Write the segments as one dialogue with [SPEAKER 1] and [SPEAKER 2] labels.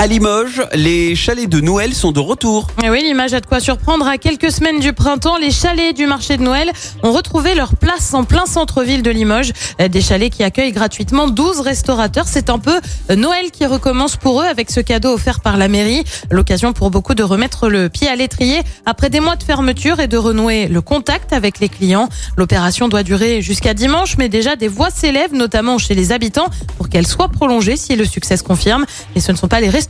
[SPEAKER 1] À Limoges, les chalets de Noël sont de retour.
[SPEAKER 2] Et oui, l'image a de quoi surprendre. À quelques semaines du printemps, les chalets du marché de Noël ont retrouvé leur place en plein centre-ville de Limoges. Euh, Des chalets qui accueillent gratuitement 12 restaurateurs. C'est un peu euh, Noël qui recommence pour eux avec ce cadeau offert par la mairie. L'occasion pour beaucoup de remettre le pied à l'étrier après des mois de fermeture et de renouer le contact avec les clients. L'opération doit durer jusqu'à dimanche, mais déjà des voix s'élèvent, notamment chez les habitants, pour qu'elle soit prolongée si le succès se confirme. Et ce ne sont pas les restaurateurs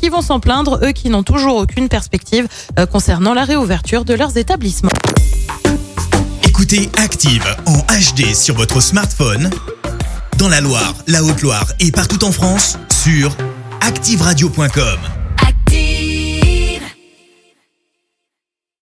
[SPEAKER 2] qui vont s'en plaindre, eux qui n'ont toujours aucune perspective euh, concernant la réouverture de leurs établissements.
[SPEAKER 3] Écoutez Active en HD sur votre smartphone, dans la Loire, la Haute-Loire et partout en France, sur activeradio.com.